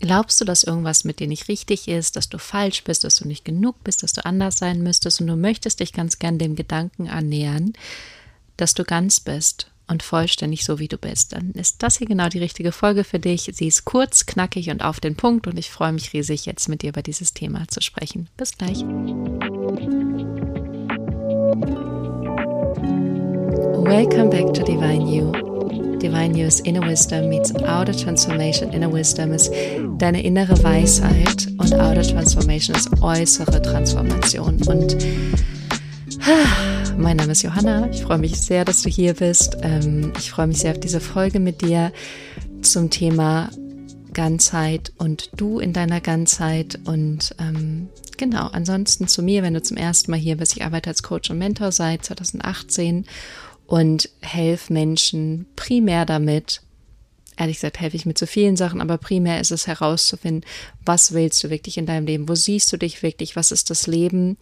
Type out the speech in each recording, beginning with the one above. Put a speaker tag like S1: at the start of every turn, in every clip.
S1: Glaubst du, dass irgendwas mit dir nicht richtig ist, dass du falsch bist, dass du nicht genug bist, dass du anders sein müsstest und du möchtest dich ganz gern dem Gedanken annähern, dass du ganz bist und vollständig so wie du bist, dann ist das hier genau die richtige Folge für dich. Sie ist kurz, knackig und auf den Punkt und ich freue mich riesig, jetzt mit dir über dieses Thema zu sprechen. Bis gleich. Welcome back to Divine You. Divine News Inner Wisdom meets Outer Transformation. Inner Wisdom ist deine innere Weisheit und Outer Transformation ist äußere Transformation. Und mein Name ist Johanna. Ich freue mich sehr, dass du hier bist. Ähm, ich freue mich sehr auf diese Folge mit dir zum Thema Ganzheit und du in deiner Ganzheit. Und ähm, genau, ansonsten zu mir, wenn du zum ersten Mal hier bist. Ich arbeite als Coach und Mentor seit 2018 und helfe Menschen primär damit, ehrlich gesagt helfe ich mit so vielen Sachen, aber primär ist es herauszufinden, was willst du wirklich in deinem Leben, wo siehst du dich wirklich, was ist das Leben,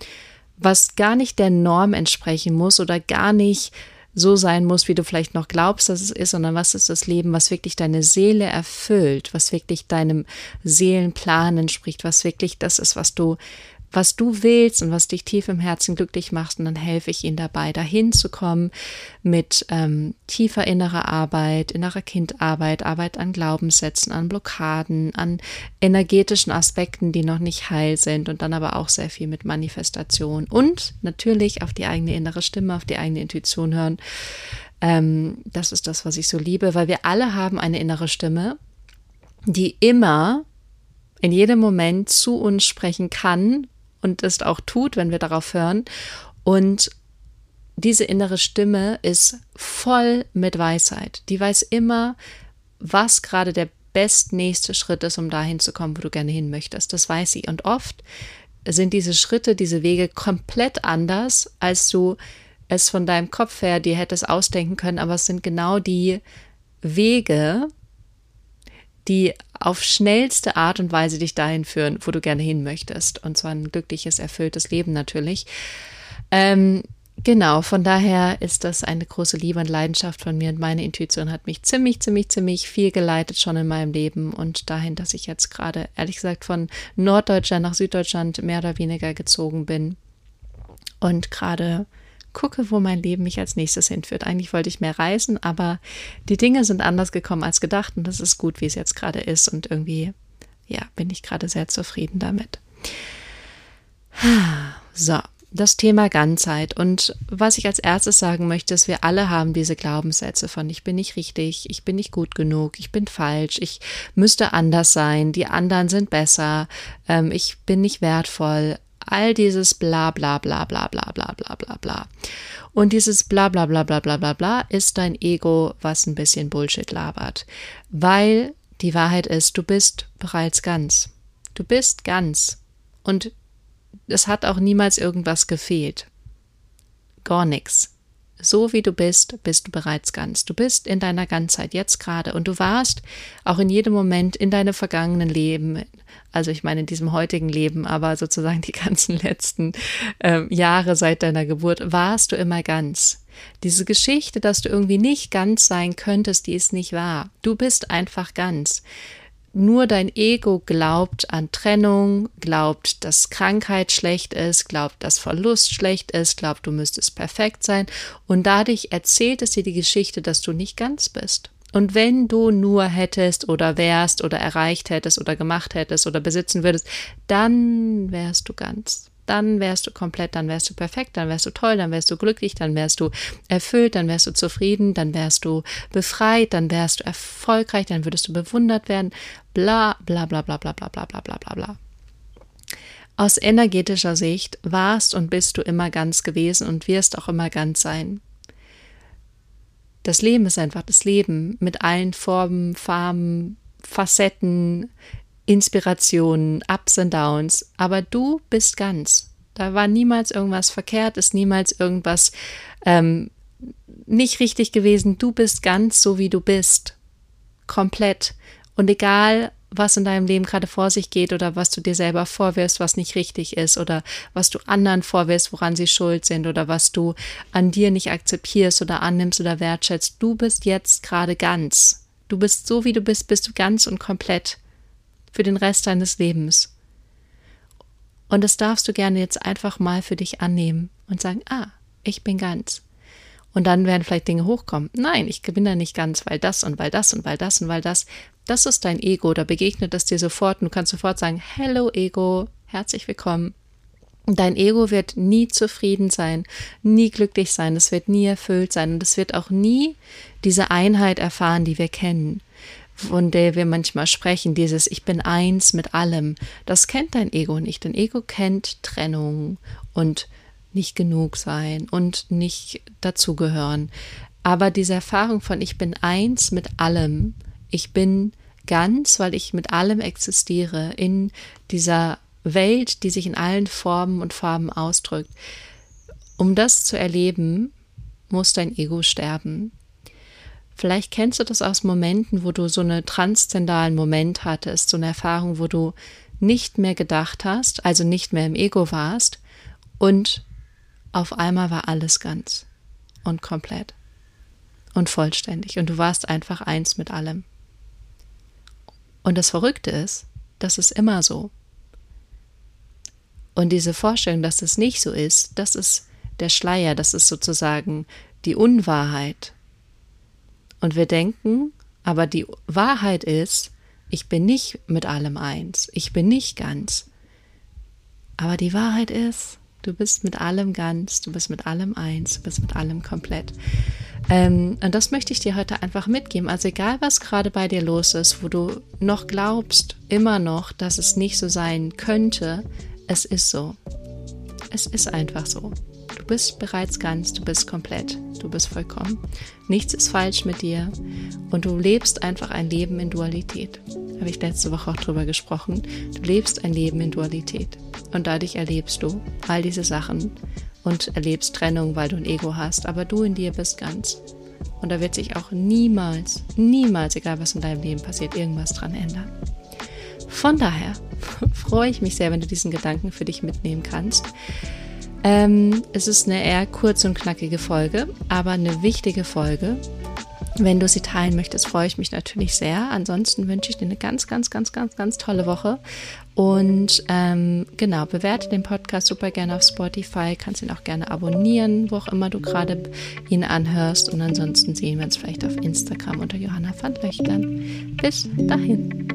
S1: was gar nicht der Norm entsprechen muss oder gar nicht so sein muss, wie du vielleicht noch glaubst, dass es ist, sondern was ist das Leben, was wirklich deine Seele erfüllt, was wirklich deinem Seelenplan entspricht, was wirklich das ist, was du was du willst und was dich tief im Herzen glücklich macht. Und dann helfe ich ihnen dabei, dahin zu kommen mit ähm, tiefer innerer Arbeit, innerer Kindarbeit, Arbeit an Glaubenssätzen, an Blockaden, an energetischen Aspekten, die noch nicht heil sind und dann aber auch sehr viel mit Manifestation und natürlich auf die eigene innere Stimme, auf die eigene Intuition hören. Ähm, das ist das, was ich so liebe, weil wir alle haben eine innere Stimme, die immer in jedem Moment zu uns sprechen kann und es auch tut, wenn wir darauf hören. Und diese innere Stimme ist voll mit Weisheit. Die weiß immer, was gerade der bestnächste Schritt ist, um dahin zu kommen, wo du gerne hin möchtest. Das weiß sie. Und oft sind diese Schritte, diese Wege komplett anders, als du es von deinem Kopf her dir hättest ausdenken können. Aber es sind genau die Wege, die auf schnellste Art und Weise dich dahin führen, wo du gerne hin möchtest. Und zwar ein glückliches, erfülltes Leben natürlich. Ähm, genau, von daher ist das eine große Liebe und Leidenschaft von mir und meine Intuition hat mich ziemlich, ziemlich, ziemlich viel geleitet schon in meinem Leben und dahin, dass ich jetzt gerade, ehrlich gesagt, von Norddeutschland nach Süddeutschland mehr oder weniger gezogen bin und gerade gucke, wo mein Leben mich als nächstes hinführt. Eigentlich wollte ich mehr reisen, aber die Dinge sind anders gekommen als gedacht und das ist gut, wie es jetzt gerade ist und irgendwie, ja, bin ich gerade sehr zufrieden damit. So, das Thema Ganzheit. Und was ich als erstes sagen möchte, ist, wir alle haben diese Glaubenssätze von ich bin nicht richtig, ich bin nicht gut genug, ich bin falsch, ich müsste anders sein, die anderen sind besser, ähm, ich bin nicht wertvoll, all dieses bla bla bla bla bla bla bla bla bla. Und dieses bla bla bla bla bla bla bla ist dein Ego, was ein bisschen Bullshit labert. Weil die Wahrheit ist, du bist bereits ganz. Du bist ganz. Und es hat auch niemals irgendwas gefehlt. Gar nichts. So wie du bist, bist du bereits ganz. Du bist in deiner Ganzheit jetzt gerade und du warst auch in jedem Moment in deinem vergangenen Leben, also ich meine in diesem heutigen Leben, aber sozusagen die ganzen letzten äh, Jahre seit deiner Geburt, warst du immer ganz. Diese Geschichte, dass du irgendwie nicht ganz sein könntest, die ist nicht wahr. Du bist einfach ganz. Nur dein Ego glaubt an Trennung, glaubt, dass Krankheit schlecht ist, glaubt, dass Verlust schlecht ist, glaubt, du müsstest perfekt sein und dadurch erzählt es dir die Geschichte, dass du nicht ganz bist. Und wenn du nur hättest oder wärst oder erreicht hättest oder gemacht hättest oder besitzen würdest, dann wärst du ganz. Dann wärst du komplett, dann wärst du perfekt, dann wärst du toll, dann wärst du glücklich, dann wärst du erfüllt, dann wärst du zufrieden, dann wärst du befreit, dann wärst du erfolgreich, dann würdest du bewundert werden, bla bla bla bla bla bla bla bla bla bla bla. Aus energetischer Sicht warst und bist du immer ganz gewesen und wirst auch immer ganz sein. Das Leben ist einfach das Leben mit allen Formen, Farben, Facetten, Inspirationen, Ups und Downs. Aber du bist ganz. Da war niemals irgendwas verkehrt, ist niemals irgendwas ähm, nicht richtig gewesen. Du bist ganz so, wie du bist. Komplett. Und egal, was in deinem Leben gerade vor sich geht oder was du dir selber vorwirfst, was nicht richtig ist oder was du anderen vorwirfst, woran sie schuld sind oder was du an dir nicht akzeptierst oder annimmst oder wertschätzt. Du bist jetzt gerade ganz. Du bist so, wie du bist, bist du ganz und komplett. für den Rest deines Lebens. Und das darfst du gerne jetzt einfach mal für dich annehmen und sagen, ah, ich bin ganz. Und dann werden vielleicht Dinge hochkommen. Nein, ich bin da nicht ganz, weil das und weil das und weil das und weil das. Das ist dein Ego. Da begegnet es dir sofort und du kannst sofort sagen, Hello Ego, herzlich willkommen. Dein Ego wird nie zufrieden sein, nie glücklich sein, es wird nie erfüllt sein und es wird auch nie diese Einheit erfahren, die wir kennen, von der wir manchmal sprechen, dieses Ich bin eins mit allem. Das kennt dein Ego nicht. Dein Ego kennt Trennung und nicht genug sein und nicht dazugehören. Aber diese Erfahrung von Ich bin eins mit allem, ich bin ganz, weil ich mit allem existiere in dieser Welt, die sich in allen Formen und Farben ausdrückt. Um das zu erleben, muss dein Ego sterben. Vielleicht kennst du das aus Momenten, wo du so einen transzendalen Moment hattest, so eine Erfahrung, wo du nicht mehr gedacht hast, also nicht mehr im Ego warst und auf einmal war alles ganz und komplett und vollständig und du warst einfach eins mit allem. Und das Verrückte ist, das ist immer so. Und diese Vorstellung, dass es nicht so ist, das ist der Schleier, das ist sozusagen die Unwahrheit. Und wir denken, aber die Wahrheit ist, ich bin nicht mit allem eins, ich bin nicht ganz. Aber die Wahrheit ist, du bist mit allem ganz, du bist mit allem eins, du bist mit allem komplett. Ähm, und das möchte ich dir heute einfach mitgeben. Also egal, was gerade bei dir los ist, wo du noch glaubst, immer noch, dass es nicht so sein könnte, es ist so. Es ist einfach so. Du bist bereits ganz, du bist komplett, du bist vollkommen. Nichts ist falsch mit dir und du lebst einfach ein Leben in Dualität. Habe ich letzte Woche auch drüber gesprochen. Du lebst ein Leben in Dualität und dadurch erlebst du all diese Sachen und erlebst Trennung, weil du ein Ego hast, aber du in dir bist ganz. Und da wird sich auch niemals, niemals, egal was in deinem Leben passiert, irgendwas dran ändern. Von daher freue ich mich sehr, wenn du diesen Gedanken für dich mitnehmen kannst. Ähm, es ist eine eher kurze und knackige Folge, aber eine wichtige Folge. Wenn du sie teilen möchtest, freue ich mich natürlich sehr. Ansonsten wünsche ich dir eine ganz, ganz, ganz, ganz, ganz tolle Woche. Und ähm, genau, bewerte den Podcast super gerne auf Spotify. Kannst ihn auch gerne abonnieren, wo auch immer du gerade ihn anhörst. Und ansonsten sehen wir uns vielleicht auf Instagram unter Johanna van Löchtern. Bis dahin.